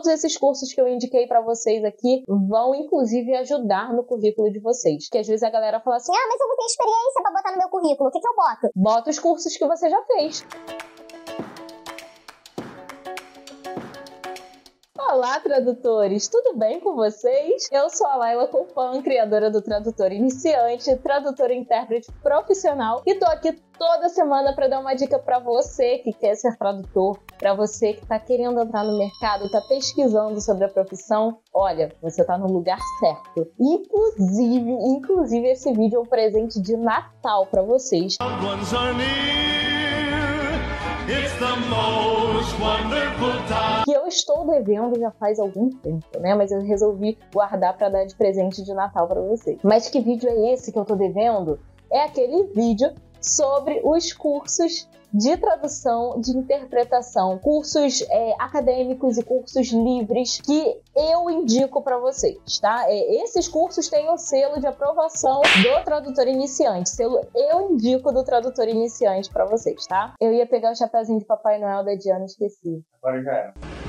todos esses cursos que eu indiquei para vocês aqui vão inclusive ajudar no currículo de vocês. Que às vezes a galera fala assim: "Ah, mas eu não tenho experiência para botar no meu currículo. O que que eu boto?" Bota os cursos que você já fez. Olá, tradutores! Tudo bem com vocês? Eu sou a Laila Copan, criadora do Tradutor Iniciante, tradutora e intérprete profissional, e tô aqui toda semana para dar uma dica para você que quer ser tradutor, para você que está querendo entrar no mercado, está pesquisando sobre a profissão. Olha, você está no lugar certo. Inclusive, inclusive esse vídeo é um presente de Natal para vocês. Que eu estou devendo já faz algum tempo, né? Mas eu resolvi guardar para dar de presente de Natal para vocês. Mas que vídeo é esse que eu tô devendo? É aquele vídeo sobre os cursos de tradução, de interpretação, cursos é, acadêmicos e cursos livres que eu indico para vocês, tá? É, esses cursos têm o selo de aprovação do tradutor iniciante, selo eu indico do tradutor iniciante para vocês, tá? Eu ia pegar o chapéuzinho de Papai Noel da Diana, esqueci. Agora já era.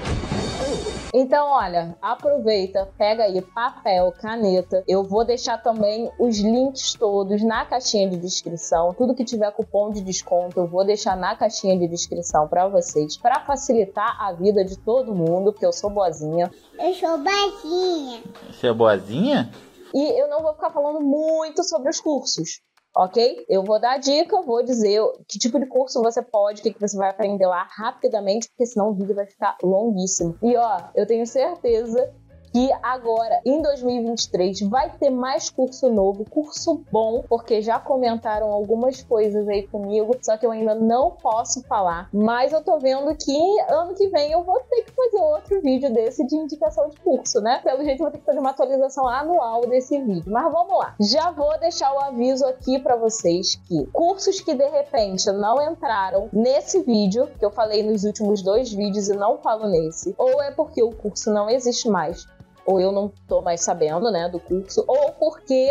Então, olha, aproveita, pega aí papel, caneta. Eu vou deixar também os links todos na caixinha de descrição. Tudo que tiver cupom de desconto, eu vou deixar na caixinha de descrição para vocês, para facilitar a vida de todo mundo, porque eu sou boazinha. Eu sou boazinha. Você é boazinha? E eu não vou ficar falando muito sobre os cursos ok? Eu vou dar a dica, vou dizer que tipo de curso você pode, o que, que você vai aprender lá rapidamente, porque senão o vídeo vai ficar longuíssimo. E ó, eu tenho certeza que agora, em 2023, vai ter mais curso novo, curso bom, porque já comentaram algumas coisas aí comigo, só que eu ainda não posso falar. Mas eu tô vendo que ano que vem eu vou ter que fazer outro vídeo desse de indicação de curso, né? Pelo jeito eu vou ter que fazer uma atualização anual desse vídeo. Mas vamos lá. Já vou deixar o aviso aqui para vocês que cursos que de repente não entraram nesse vídeo, que eu falei nos últimos dois vídeos e não falo nesse, ou é porque o curso não existe mais, ou eu não tô mais sabendo, né, do curso, ou porque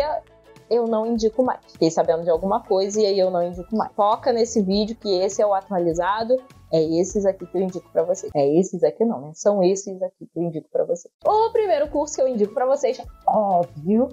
eu não indico mais. Fiquei sabendo de alguma coisa e aí eu não indico mais. Foca nesse vídeo que esse é o atualizado. É esses aqui que eu indico para vocês. É esses aqui não, né? São esses aqui que eu indico para vocês. O primeiro curso que eu indico para vocês, óbvio,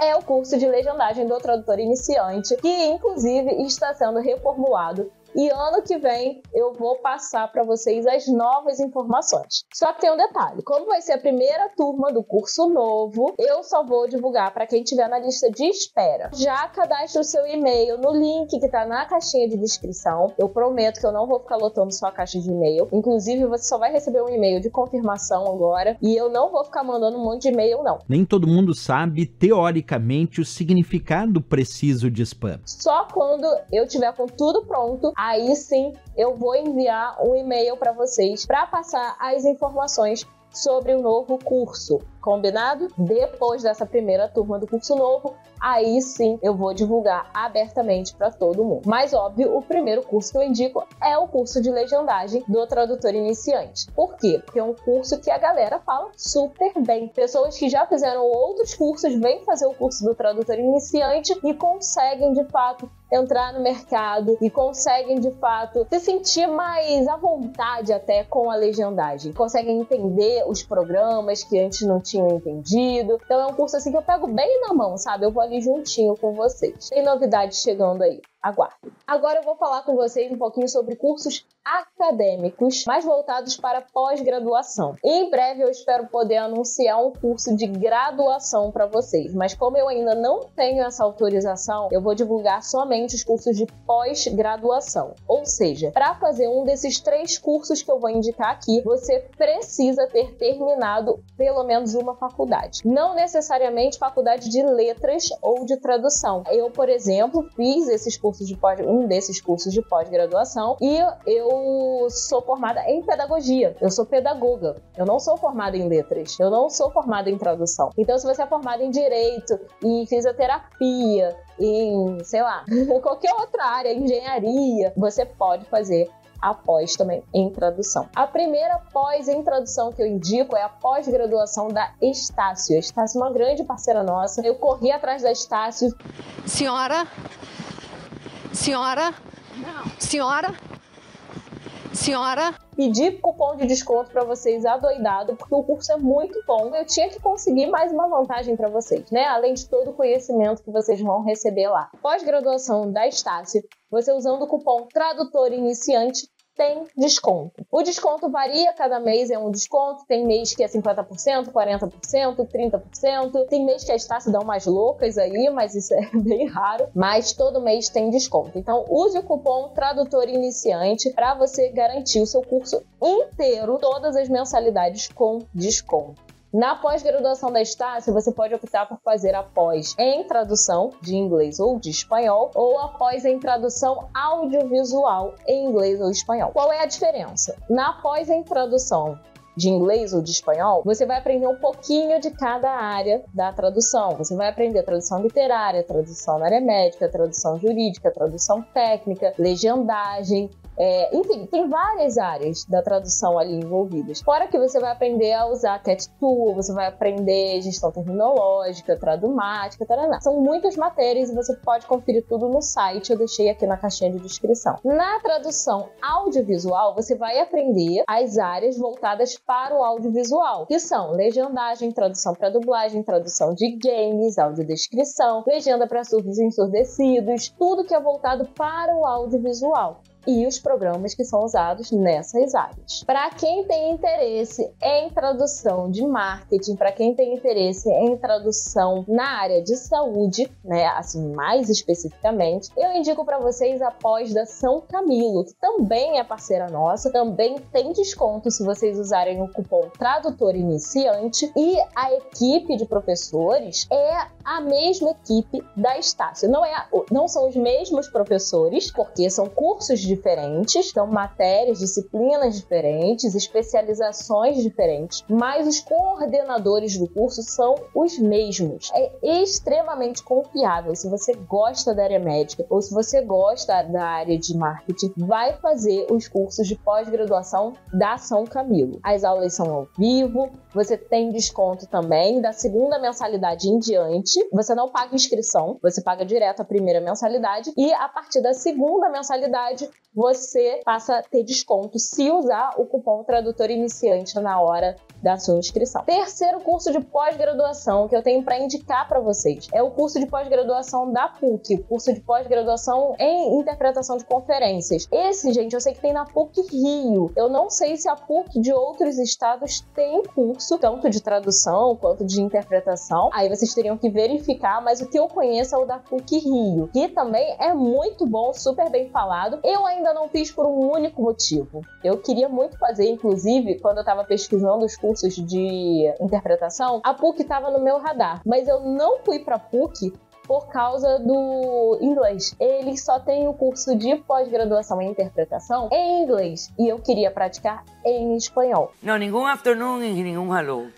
é o curso de legendagem do tradutor iniciante, que inclusive está sendo reformulado e ano que vem eu vou passar para vocês as novas informações. Só que tem um detalhe: como vai ser a primeira turma do curso novo, eu só vou divulgar para quem estiver na lista de espera. Já cadastre o seu e-mail no link que está na caixinha de descrição. Eu prometo que eu não vou ficar lotando sua caixa de e-mail. Inclusive, você só vai receber um e-mail de confirmação agora e eu não vou ficar mandando um monte de e-mail, não. Nem todo mundo sabe, teoricamente, o significado preciso de spam. Só quando eu tiver com tudo pronto, aí sim eu vou enviar um e-mail para vocês para passar as informações sobre o novo curso. Combinado? Depois dessa primeira turma do curso novo, aí sim eu vou divulgar abertamente para todo mundo. Mas óbvio, o primeiro curso que eu indico é o curso de legendagem do tradutor iniciante. Por quê? Porque é um curso que a galera fala super bem. Pessoas que já fizeram outros cursos vêm fazer o curso do tradutor iniciante e conseguem de fato entrar no mercado e conseguem de fato se sentir mais à vontade até com a legendagem. Conseguem entender os programas que antes não tinham entendido. Então é um curso assim que eu pego bem na mão, sabe? Eu vou ali juntinho com vocês. Tem novidades chegando aí. Aguardem. Agora eu vou falar com vocês um pouquinho sobre cursos acadêmicos, mais voltados para pós-graduação. Em breve eu espero poder anunciar um curso de graduação para vocês, mas como eu ainda não tenho essa autorização, eu vou divulgar somente os cursos de pós-graduação. Ou seja, para fazer um desses três cursos que eu vou indicar aqui, você precisa ter terminado pelo menos uma faculdade. Não necessariamente faculdade de letras ou de tradução. Eu, por exemplo, fiz esses cursos de pós, um desses cursos de pós-graduação e eu eu sou formada em pedagogia. Eu sou pedagoga. Eu não sou formada em letras. Eu não sou formada em tradução. Então, se você é formada em direito, em fisioterapia, em, sei lá, qualquer outra área, engenharia, você pode fazer a pós também em tradução. A primeira pós em tradução que eu indico é a pós-graduação da Estácio. A Estácio é uma grande parceira nossa. Eu corri atrás da Estácio. Senhora? Senhora? Não. Senhora? Senhora? Pedi cupom de desconto para vocês adoidado, porque o curso é muito bom. Eu tinha que conseguir mais uma vantagem para vocês, né? Além de todo o conhecimento que vocês vão receber lá. Pós-graduação da Estácio, você usando o cupom Tradutor Iniciante tem desconto. O desconto varia, cada mês é um desconto. Tem mês que é 50%, 40%, 30%. Tem mês que as taxas dão mais loucas aí, mas isso é bem raro. Mas todo mês tem desconto. Então use o cupom Tradutor Iniciante para você garantir o seu curso inteiro, todas as mensalidades com desconto. Na pós-graduação da Estácio, você pode optar por fazer a pós em tradução de inglês ou de espanhol, ou a pós em tradução audiovisual em inglês ou espanhol. Qual é a diferença? Na pós em tradução de inglês ou de espanhol, você vai aprender um pouquinho de cada área da tradução. Você vai aprender tradução literária, tradução na área médica, tradução jurídica, tradução técnica, legendagem, é, enfim, tem várias áreas da tradução ali envolvidas. Fora que você vai aprender a usar Cat Tool, você vai aprender gestão terminológica, tradumática, taraná. São muitas matérias e você pode conferir tudo no site, eu deixei aqui na caixinha de descrição. Na tradução audiovisual, você vai aprender as áreas voltadas para o audiovisual, que são legendagem, tradução para dublagem, tradução de games, audiodescrição, legenda para surdos e ensurdecidos, tudo que é voltado para o audiovisual e os programas que são usados nessas áreas. Para quem tem interesse em tradução de marketing, para quem tem interesse em tradução na área de saúde, né, assim mais especificamente, eu indico para vocês a pós da São Camilo, que também é parceira nossa, também tem desconto se vocês usarem o cupom Tradutor Iniciante e a equipe de professores é a mesma equipe da Estácio. Não é, não são os mesmos professores, porque são cursos diferentes, são matérias, disciplinas diferentes, especializações diferentes, mas os coordenadores do curso são os mesmos. É extremamente confiável. Se você gosta da área médica ou se você gosta da área de marketing, vai fazer os cursos de pós-graduação da São Camilo. As aulas são ao vivo, você tem desconto também da segunda mensalidade em diante. Você não paga inscrição, você paga direto a primeira mensalidade e a partir da segunda mensalidade você passa a ter desconto se usar o cupom tradutor iniciante na hora da sua inscrição. Terceiro curso de pós-graduação que eu tenho para indicar para vocês é o curso de pós-graduação da PUC, o curso de pós-graduação em interpretação de conferências. Esse, gente, eu sei que tem na PUC Rio. Eu não sei se a PUC de outros estados tem curso tanto de tradução quanto de interpretação. Aí vocês teriam que verificar, mas o que eu conheço é o da PUC Rio, que também é muito bom, super bem falado. Eu ainda não fiz por um único motivo. Eu queria muito fazer, inclusive, quando eu estava pesquisando os cursos cursos de interpretação, a PUC estava no meu radar, mas eu não fui para PUC por causa do inglês. Eles só têm o curso de pós-graduação em interpretação em inglês e eu queria praticar em espanhol. Não, nenhum afternoon e nenhum hello.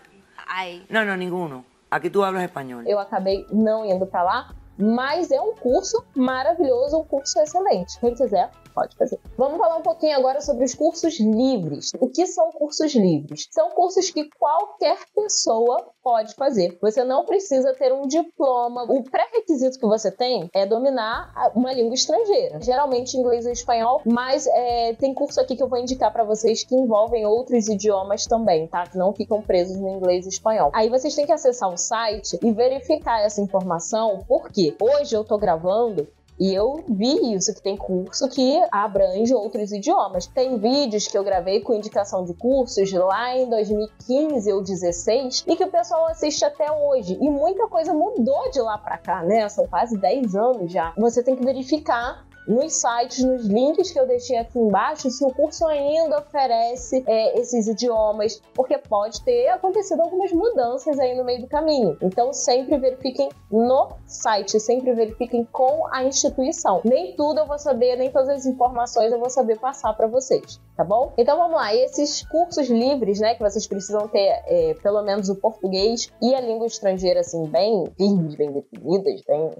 Ai. Não, não, nenhum. Aqui tu hablas espanhol. Eu acabei não indo para lá, mas é um curso maravilhoso, um curso excelente. Quem quiser, pode fazer. Vamos falar um pouquinho agora sobre os cursos livres. O que são cursos livres? São cursos que qualquer pessoa pode fazer. Você não precisa ter um diploma. O pré-requisito que você tem é dominar uma língua estrangeira, geralmente inglês ou espanhol, mas é, tem curso aqui que eu vou indicar para vocês que envolvem outros idiomas também, tá? Que não ficam presos no inglês e espanhol. Aí vocês têm que acessar o site e verificar essa informação, porque hoje eu tô gravando e eu vi isso, que tem curso que abrange outros idiomas. Tem vídeos que eu gravei com indicação de cursos lá em 2015 ou 2016 e que o pessoal assiste até hoje. E muita coisa mudou de lá para cá, né? São quase 10 anos já. Você tem que verificar nos sites, nos links que eu deixei aqui embaixo, se o curso ainda oferece é, esses idiomas, porque pode ter acontecido algumas mudanças aí no meio do caminho. Então, sempre verifiquem no site, sempre verifiquem com a instituição. Nem tudo eu vou saber, nem todas as informações eu vou saber passar para vocês, tá bom? Então, vamos lá. Esses cursos livres, né, que vocês precisam ter é, pelo menos o português e a língua estrangeira, assim, bem firmes, bem definidas, bem.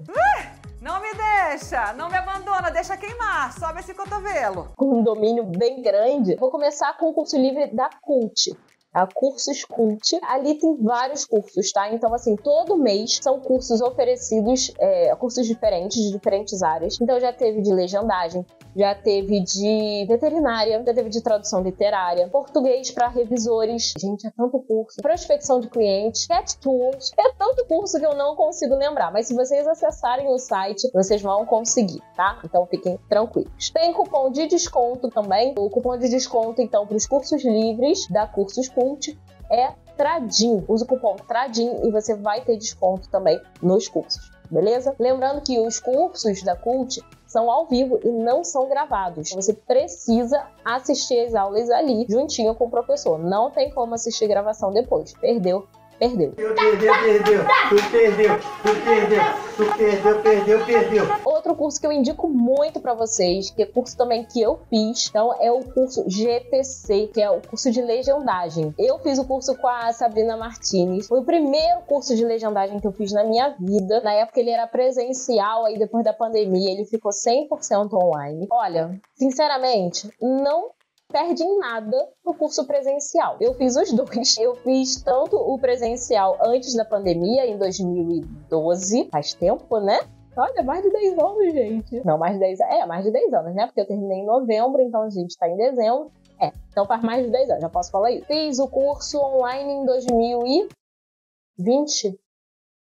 Não me deixa, não me abandona, deixa queimar, sobe esse cotovelo. Com um domínio bem grande. Vou começar com o curso livre da CULT. A Cursos Cult. Ali tem vários cursos, tá? Então, assim, todo mês são cursos oferecidos, é, cursos diferentes, de diferentes áreas. Então, já teve de legendagem, já teve de veterinária, já teve de tradução literária, português para revisores. Gente, é tanto curso. Prospecção de clientes, cat tools. É tanto curso que eu não consigo lembrar. Mas se vocês acessarem o site, vocês vão conseguir, tá? Então fiquem tranquilos. Tem cupom de desconto também. O cupom de desconto, então, para os cursos livres da Cursos Cult é Tradim. Use o cupom Tradim e você vai ter desconto também nos cursos, beleza? Lembrando que os cursos da Cult são ao vivo e não são gravados. Você precisa assistir as aulas ali, juntinho com o professor. Não tem como assistir gravação depois. Perdeu, perdeu. Perdeu, perdeu, tu perdeu, tu perdeu, tu perdeu, perdeu, perdeu. Outro curso que eu indico muito para vocês, que é curso também que eu fiz, então é o curso GTC, que é o curso de legendagem. Eu fiz o curso com a Sabrina Martinez. Foi o primeiro curso de legendagem que eu fiz na minha vida. Na época ele era presencial, aí depois da pandemia ele ficou 100% online. Olha, sinceramente, não perde em nada no curso presencial. Eu fiz os dois. Eu fiz tanto o presencial antes da pandemia, em 2012, faz tempo, né? Olha, mais de 10 anos, gente. Não, mais de 10 É, mais de 10 anos, né? Porque eu terminei em novembro, então a gente tá em dezembro. É, então faz mais de 10 anos, já posso falar isso. Fiz o curso online em 2020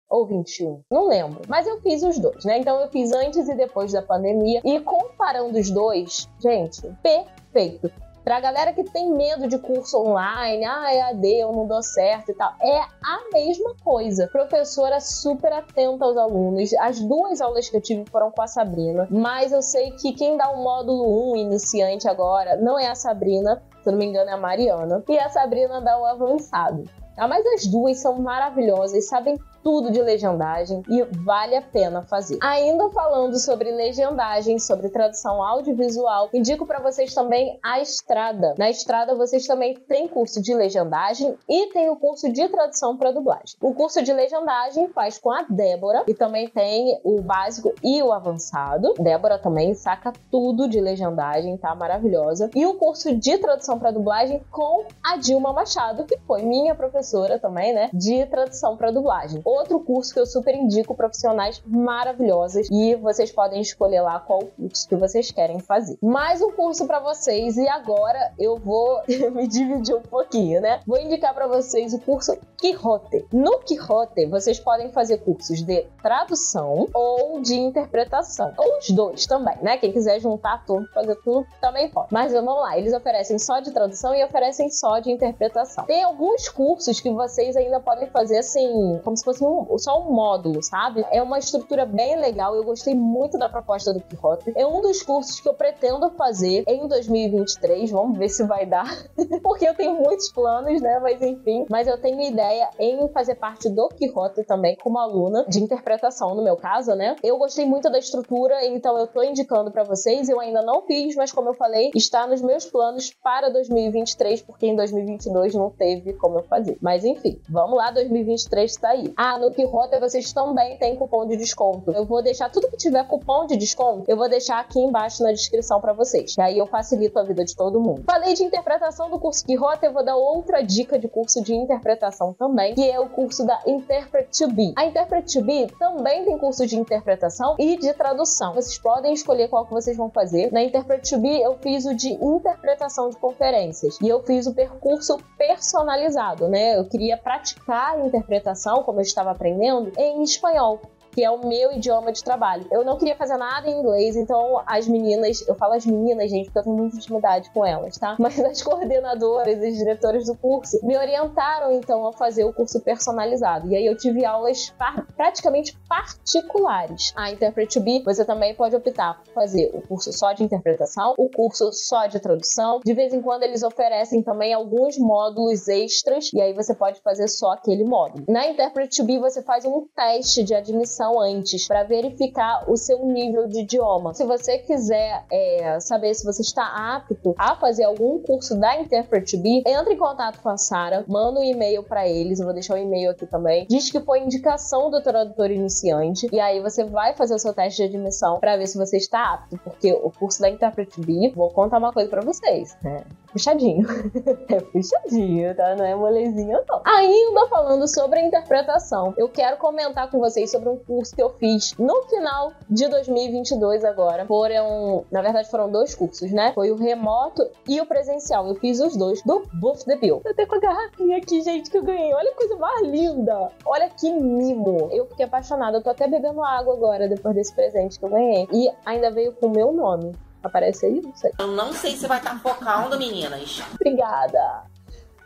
ou 21, não lembro. Mas eu fiz os dois, né? Então eu fiz antes e depois da pandemia. E comparando os dois, gente, perfeito. Pra galera que tem medo de curso online, ah, é AD, eu não dou certo e tal, é a mesma coisa. Professora super atenta aos alunos. As duas aulas que eu tive foram com a Sabrina, mas eu sei que quem dá o módulo 1 iniciante agora não é a Sabrina, se não me engano é a Mariana, e a Sabrina dá o avançado. Tá? Mas as duas são maravilhosas, sabem tudo de legendagem e vale a pena fazer. Ainda falando sobre legendagem, sobre tradução audiovisual, indico para vocês também a Estrada. Na Estrada vocês também têm curso de legendagem e tem o curso de tradução para dublagem. O curso de legendagem faz com a Débora e também tem o básico e o avançado. Débora também saca tudo de legendagem, tá maravilhosa. E o curso de tradução para dublagem com a Dilma Machado, que foi minha professora também, né, de tradução para dublagem outro curso que eu super indico profissionais maravilhosas e vocês podem escolher lá qual curso que vocês querem fazer. Mais um curso para vocês e agora eu vou me dividir um pouquinho, né? Vou indicar para vocês o curso Quixote. No Quixote, vocês podem fazer cursos de tradução ou de interpretação, ou os dois também, né? Quem quiser juntar tudo, fazer tudo, também pode. Mas vamos lá, eles oferecem só de tradução e oferecem só de interpretação. Tem alguns cursos que vocês ainda podem fazer assim, como se fosse um, só um módulo, sabe? É uma estrutura bem legal. Eu gostei muito da proposta do Quixote. É um dos cursos que eu pretendo fazer em 2023. Vamos ver se vai dar. Porque eu tenho muitos planos, né? Mas enfim. Mas eu tenho ideia em fazer parte do Quixote também como aluna de interpretação, no meu caso, né? Eu gostei muito da estrutura, então eu tô indicando para vocês. Eu ainda não fiz, mas como eu falei, está nos meus planos para 2023, porque em 2022 não teve como eu fazer. Mas enfim, vamos lá, 2023 tá aí. Ah, no Quixote vocês também têm cupom de desconto. Eu vou deixar tudo que tiver cupom de desconto, eu vou deixar aqui embaixo na descrição para vocês. Que aí eu facilito a vida de todo mundo. Falei de interpretação do curso Quixote, eu vou dar outra dica de curso de interpretação também, que é o curso da Interpret to Be. A Interpret to Be também tem curso de interpretação e de tradução. Vocês podem escolher qual que vocês vão fazer. Na Interpret to Be eu fiz o de interpretação de conferências e eu fiz o percurso personalizado, né? Eu queria praticar a interpretação, como eu estava aprendendo, em espanhol que é o meu idioma de trabalho. Eu não queria fazer nada em inglês, então as meninas, eu falo as meninas, gente, porque eu tenho muita intimidade com elas, tá? Mas as coordenadoras e diretores do curso me orientaram então a fazer o curso personalizado. E aí eu tive aulas par praticamente particulares. A Interpret to Be, você também pode optar por fazer o curso só de interpretação, o curso só de tradução. De vez em quando eles oferecem também alguns módulos extras e aí você pode fazer só aquele módulo. Na Interpret to Be você faz um teste de admissão admissão antes para verificar o seu nível de idioma. Se você quiser é, saber se você está apto a fazer algum curso da Interpret B, entre em contato com a Sara, manda um e-mail para eles, eu vou deixar o um e-mail aqui também. Diz que foi indicação do tradutor iniciante e aí você vai fazer o seu teste de admissão para ver se você está apto, porque o curso da Interpret B, vou contar uma coisa para vocês, né? Puxadinho. é puxadinho, tá? Não é molezinho, não. Ainda falando sobre a interpretação, eu quero comentar com vocês sobre um curso que eu fiz no final de 2022 agora. Foram, na verdade, foram dois cursos, né? Foi o remoto e o presencial. Eu fiz os dois do Buff the Bill. Eu tenho com a garrafinha aqui, gente, que eu ganhei. Olha que coisa mais linda. Olha que mimo. Eu fiquei apaixonada. Eu tô até bebendo água agora depois desse presente que eu ganhei. E ainda veio com o meu nome. Aparece aí? Não sei. Eu não sei se vai estar focando, meninas. Obrigada.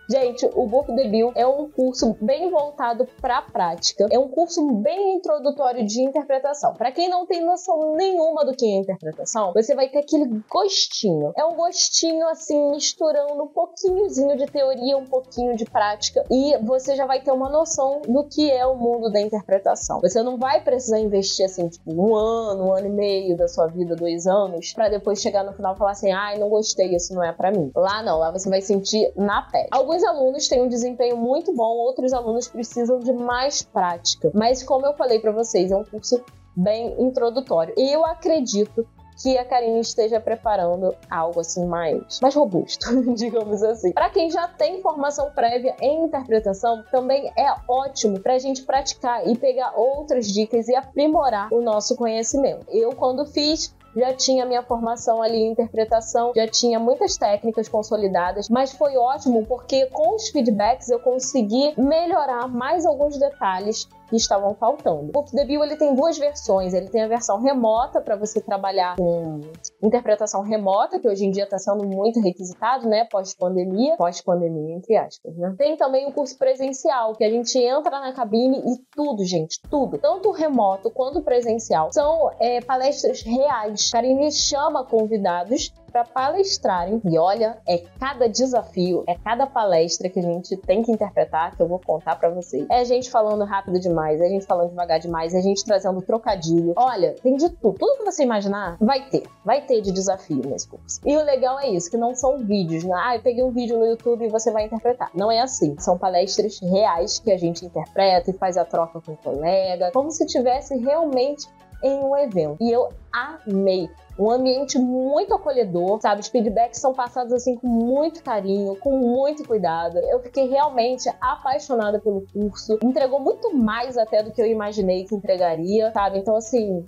Gente, o Book Bill é um curso bem voltado para a prática. É um curso bem introdutório de interpretação. Para quem não tem noção nenhuma do que é interpretação, você vai ter aquele gostinho. É um gostinho assim misturando um pouquinhozinho de teoria, um pouquinho de prática e você já vai ter uma noção do que é o mundo da interpretação. Você não vai precisar investir assim, tipo, um ano, um ano e meio da sua vida, dois anos, para depois chegar no final e falar assim: "Ai, não gostei, isso não é para mim". Lá não, lá você vai sentir na pele. Alguns alunos têm um desempenho muito bom, outros alunos precisam de mais prática. Mas como eu falei para vocês, é um curso bem introdutório. E eu acredito que a Karine esteja preparando algo assim mais, mais robusto, digamos assim. Para quem já tem formação prévia em interpretação, também é ótimo para a gente praticar e pegar outras dicas e aprimorar o nosso conhecimento. Eu, quando fiz já tinha minha formação ali em interpretação, já tinha muitas técnicas consolidadas, mas foi ótimo porque com os feedbacks eu consegui melhorar mais alguns detalhes que estavam faltando. O The Bill ele tem duas versões. Ele tem a versão remota para você trabalhar com interpretação remota, que hoje em dia está sendo muito requisitado, né? Pós-pandemia, pós-pandemia entre aspas, né? Tem também o curso presencial, que a gente entra na cabine e tudo, gente, tudo, tanto remoto quanto presencial, são é, palestras reais. Karine chama convidados para palestrarem. E olha, é cada desafio, é cada palestra que a gente tem que interpretar, que eu vou contar para vocês. É a gente falando rápido demais, é a gente falando devagar demais, é a gente trazendo trocadilho. Olha, tem de tudo. Tudo que você imaginar, vai ter. Vai ter de desafio nesse curso. E o legal é isso, que não são vídeos, né? Ah, eu peguei um vídeo no YouTube e você vai interpretar. Não é assim. São palestras reais que a gente interpreta e faz a troca com o colega, como se tivesse realmente em um evento. E eu amei um ambiente muito acolhedor, sabe? Os feedbacks são passados assim com muito carinho, com muito cuidado. Eu fiquei realmente apaixonada pelo curso. Entregou muito mais até do que eu imaginei que entregaria, sabe? Então, assim,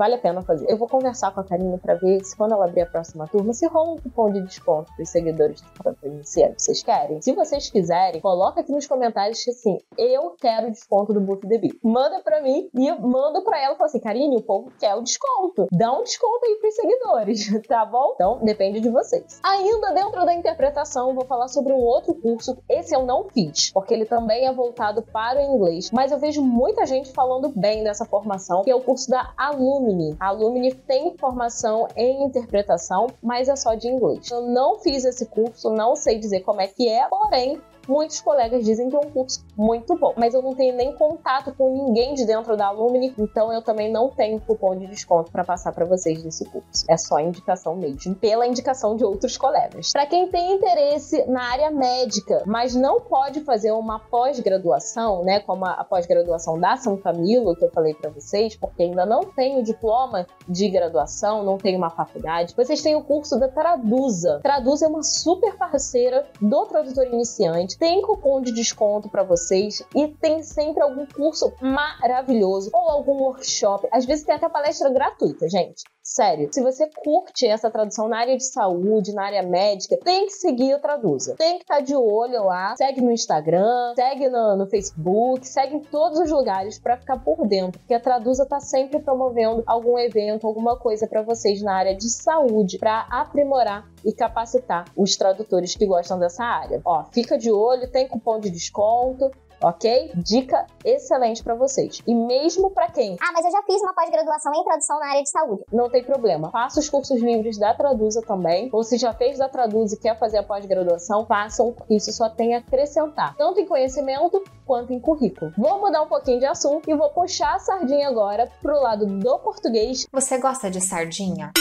vale a pena fazer. Eu vou conversar com a Karine para ver se quando ela abrir a próxima turma, se rola um cupom de desconto para os seguidores do Campo Iniciante. Vocês querem? Se vocês quiserem, coloca aqui nos comentários que assim, eu quero desconto do Buff The Manda para mim e manda para ela e fala assim, Karine, o povo quer o desconto. Dá um desconto aí pros seguidores, tá bom? Então, depende de vocês. Ainda dentro da interpretação, vou falar sobre um outro curso. Esse eu não fiz, porque ele também é voltado para o inglês, mas eu vejo muita gente falando bem dessa formação, que é o curso da Alumni Alumni. A tem formação em interpretação, mas é só de inglês. Eu não fiz esse curso, não sei dizer como é que é, porém Muitos colegas dizem que é um curso muito bom, mas eu não tenho nem contato com ninguém de dentro da Alumni, então eu também não tenho cupom de desconto para passar para vocês desse curso. É só indicação mesmo, pela indicação de outros colegas. Para quem tem interesse na área médica, mas não pode fazer uma pós-graduação, né, como a pós-graduação da São Camilo, que eu falei para vocês, porque ainda não tem o diploma de graduação, não tem uma faculdade, vocês têm o curso da Traduza. Traduza é uma super parceira do tradutor iniciante tem cupom de desconto para vocês e tem sempre algum curso maravilhoso ou algum workshop. Às vezes tem até palestra gratuita, gente. Sério, se você curte essa tradução na área de saúde, na área médica, tem que seguir o Traduza. Tem que estar tá de olho lá, segue no Instagram, segue no, no Facebook, segue em todos os lugares para ficar por dentro, porque a Traduza tá sempre promovendo algum evento, alguma coisa para vocês na área de saúde, para aprimorar e capacitar os tradutores que gostam dessa área. Ó, fica de olho, tem cupom de desconto ok? Dica excelente para vocês. E mesmo para quem Ah, mas eu já fiz uma pós-graduação em tradução na área de saúde. não tem problema, faça os cursos livres da Traduza também. Ou se já fez da Traduza e quer fazer a pós-graduação, façam. Isso só tem a acrescentar, tanto em conhecimento quanto em currículo. Vou mudar um pouquinho de assunto e vou puxar a sardinha agora pro lado do português. Você gosta de sardinha?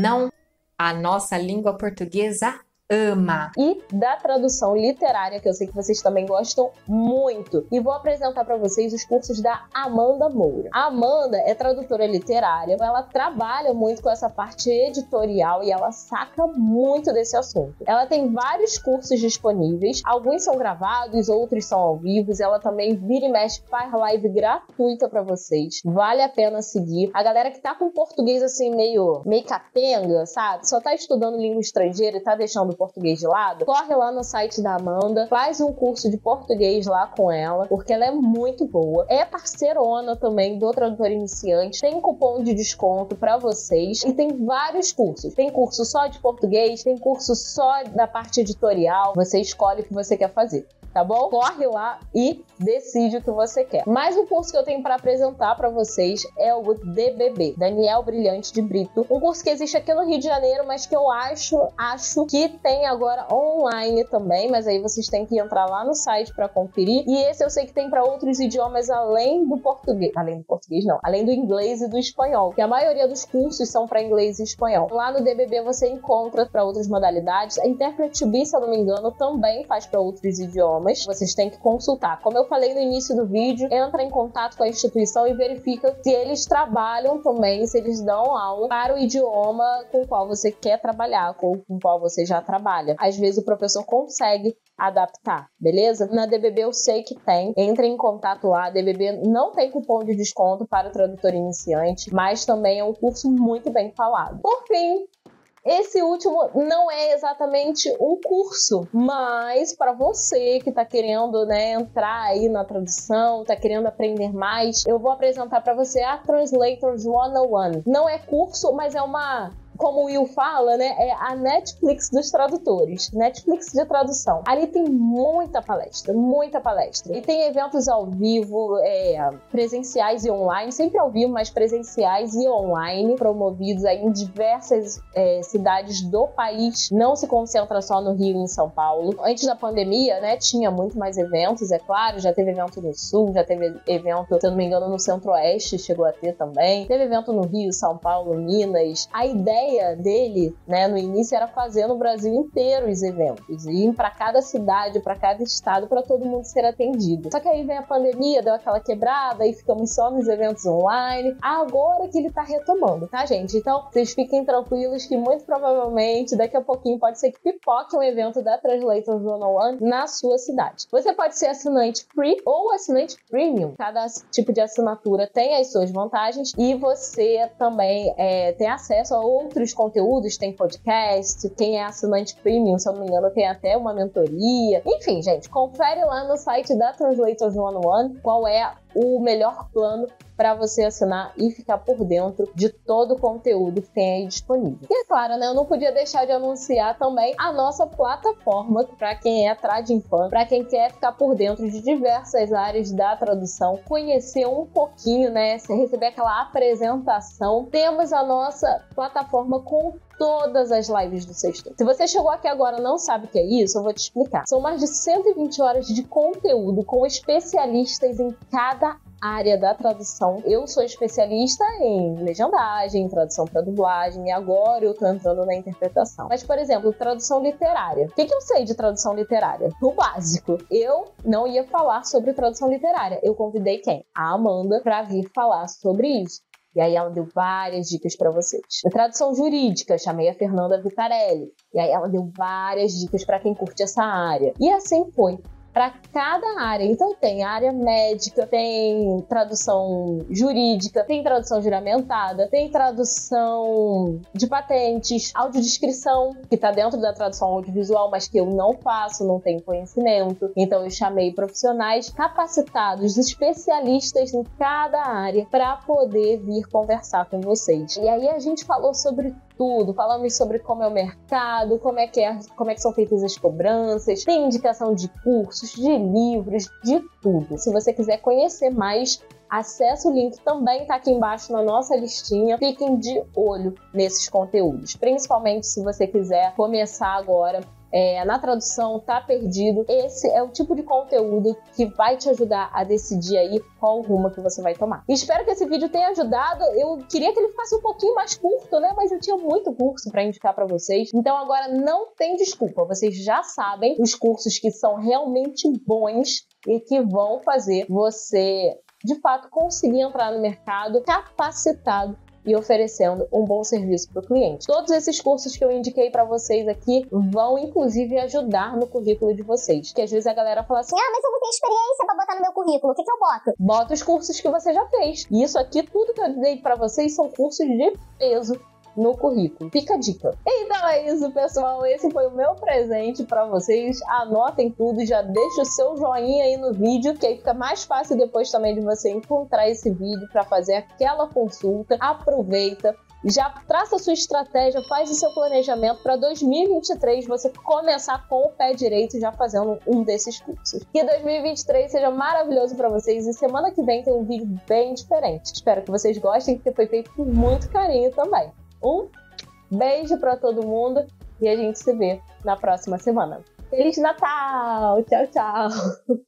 Não? A nossa língua portuguesa ama. e da tradução literária, que eu sei que vocês também gostam muito. E vou apresentar para vocês os cursos da Amanda Moura. A Amanda é tradutora literária, ela trabalha muito com essa parte editorial e ela saca muito desse assunto. Ela tem vários cursos disponíveis, alguns são gravados, outros são ao vivo. Ela também vira e mexe faz live gratuita para vocês. Vale a pena seguir. A galera que tá com português assim meio meio capenga, sabe? Só tá estudando língua estrangeira e tá deixando português de lado, corre lá no site da Amanda, faz um curso de português lá com ela, porque ela é muito boa. É parceirona também do tradutor iniciante, tem cupom de desconto para vocês e tem vários cursos. Tem curso só de português, tem curso só da parte editorial. Você escolhe o que você quer fazer tá bom? Corre lá e decide o que você quer. Mais um curso que eu tenho para apresentar para vocês é o DBB, Daniel Brilhante de Brito, um curso que existe aqui no Rio de Janeiro, mas que eu acho, acho que tem agora online também, mas aí vocês têm que entrar lá no site para conferir. E esse eu sei que tem para outros idiomas além do português, além do português não, além do inglês e do espanhol, que a maioria dos cursos são para inglês e espanhol. Lá no DBB você encontra para outras modalidades. A Interpret Be, se eu não me engano, também faz para outros idiomas. Vocês têm que consultar. Como eu falei no início do vídeo, entra em contato com a instituição e verifica se eles trabalham também, se eles dão aula para o idioma com o qual você quer trabalhar, com o qual você já trabalha. Às vezes o professor consegue adaptar, beleza? Na DBB eu sei que tem. Entre em contato lá. A DBB não tem cupom de desconto para o tradutor iniciante, mas também é um curso muito bem falado. Por fim, esse último não é exatamente um curso, mas para você que está querendo né, entrar aí na tradução, está querendo aprender mais, eu vou apresentar para você a Translators 101. Não é curso, mas é uma como o Will fala, né, é a Netflix dos tradutores, Netflix de tradução. Ali tem muita palestra, muita palestra. E tem eventos ao vivo, é, presenciais e online, sempre ao vivo, mas presenciais e online, promovidos aí em diversas é, cidades do país. Não se concentra só no Rio e em São Paulo. Antes da pandemia, né, tinha muito mais eventos, é claro, já teve evento no Sul, já teve evento, se eu não me engano, no Centro-Oeste chegou a ter também. Teve evento no Rio, São Paulo, Minas. A ideia dele, né, no início era fazer no Brasil inteiro os eventos, ir para cada cidade, para cada estado, para todo mundo ser atendido. Só que aí vem a pandemia, deu aquela quebrada, aí ficamos só nos eventos online. Agora que ele tá retomando, tá, gente? Então, vocês fiquem tranquilos que muito provavelmente daqui a pouquinho pode ser que pipoque um evento da Translators 101 na sua cidade. Você pode ser assinante free ou assinante premium. Cada tipo de assinatura tem as suas vantagens e você também é, tem acesso a outros conteúdos, tem podcast, quem é assinante premium, se eu não me engano, tem até uma mentoria. Enfim, gente, confere lá no site da Translators 101 qual é o melhor plano para você assinar e ficar por dentro de todo o conteúdo que tem aí disponível. E é claro, né, eu não podia deixar de anunciar também a nossa plataforma para quem é Trading Fan, para quem quer ficar por dentro de diversas áreas da tradução, conhecer um pouquinho, né, receber aquela apresentação. Temos a nossa plataforma com todas as lives do Sexto. Se você chegou aqui agora e não sabe o que é isso, eu vou te explicar. São mais de 120 horas de conteúdo com especialistas em cada área da tradução. Eu sou especialista em legendagem, em tradução para dublagem e agora eu tô entrando na interpretação. Mas, por exemplo, tradução literária. O que, que eu sei de tradução literária? O básico. Eu não ia falar sobre tradução literária. Eu convidei quem? A Amanda para vir falar sobre isso. E aí ela deu várias dicas para vocês. Na tradução jurídica, chamei a Fernanda Vitarelli. E aí ela deu várias dicas para quem curte essa área. E assim foi para cada área. Então tem área médica, tem tradução jurídica, tem tradução juramentada, tem tradução de patentes, audiodescrição, que está dentro da tradução audiovisual, mas que eu não faço, não tenho conhecimento. Então eu chamei profissionais capacitados, especialistas em cada área para poder vir conversar com vocês. E aí a gente falou sobre tudo. Falamos sobre como é o mercado, como é que, é, como é que são feitas as cobranças, tem indicação de cursos, de livros, de tudo. Se você quiser conhecer mais, Acesse o link também está aqui embaixo na nossa listinha. Fiquem de olho nesses conteúdos, principalmente se você quiser começar agora é, na tradução tá perdido. Esse é o tipo de conteúdo que vai te ajudar a decidir aí qual rumo que você vai tomar. Espero que esse vídeo tenha ajudado. Eu queria que ele ficasse um pouquinho mais curto, né? Mas eu tinha muito curso para indicar para vocês. Então agora não tem desculpa. Vocês já sabem os cursos que são realmente bons e que vão fazer você de fato conseguir entrar no mercado capacitado e oferecendo um bom serviço para o cliente. Todos esses cursos que eu indiquei para vocês aqui vão inclusive ajudar no currículo de vocês. Que às vezes a galera fala assim: "Ah, mas eu não tenho experiência para botar no meu currículo. O que, que eu boto?" Bota os cursos que você já fez. E isso aqui tudo que eu dei para vocês são cursos de peso no currículo. Fica a dica. Então é isso, pessoal. Esse foi o meu presente para vocês. Anotem tudo, já deixa o seu joinha aí no vídeo, que aí fica mais fácil depois também de você encontrar esse vídeo para fazer aquela consulta. Aproveita, já traça a sua estratégia, faz o seu planejamento para 2023 você começar com o pé direito já fazendo um desses cursos. Que 2023 seja maravilhoso para vocês e semana que vem tem um vídeo bem diferente. Espero que vocês gostem, porque foi feito com muito carinho também. Um beijo para todo mundo e a gente se vê na próxima semana. Feliz Natal! Tchau, tchau!